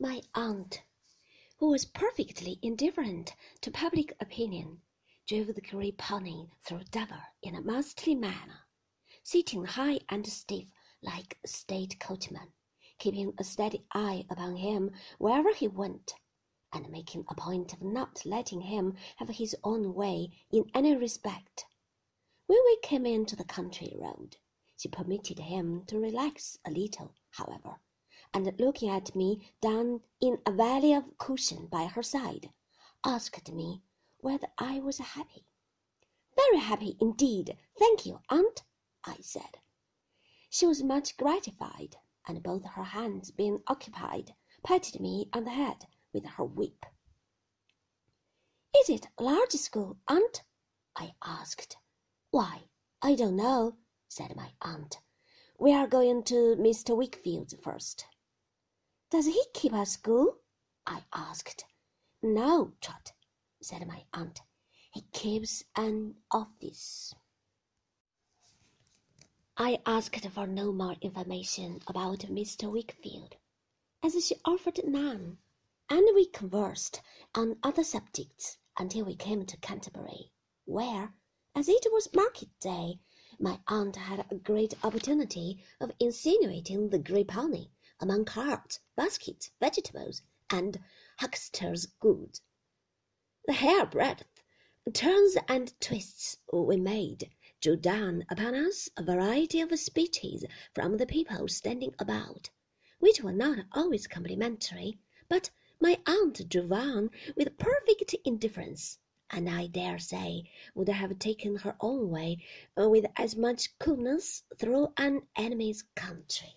My aunt, who was perfectly indifferent to public opinion, drove the grey pony through Dover in a masterly manner, sitting high and stiff like a state coachman, keeping a steady eye upon him wherever he went, and making a point of not letting him have his own way in any respect. When we came into the country road, she permitted him to relax a little, however, and looking at me down in a valley of cushion by her side, asked me whether I was happy. Very happy indeed, thank you, aunt, I said. She was much gratified, and both her hands being occupied, patted me on the head with her whip. Is it a large school, aunt? I asked. Why, I don't know, said my aunt. We are going to Mr. Wickfield's first. Does he keep a school? I asked. No, Trot, said my aunt. He keeps an office. I asked for no more information about Mr. Wickfield, as she offered none, and we conversed on other subjects until we came to Canterbury, where, as it was market day, my aunt had a great opportunity of insinuating the grey pony among carts, baskets, vegetables, and huckster's goods. The hairbreadth turns and twists we made drew down upon us a variety of speeches from the people standing about, which were not always complimentary, but my aunt drove on with perfect indifference, and I dare say would have taken her own way with as much coolness through an enemy's country.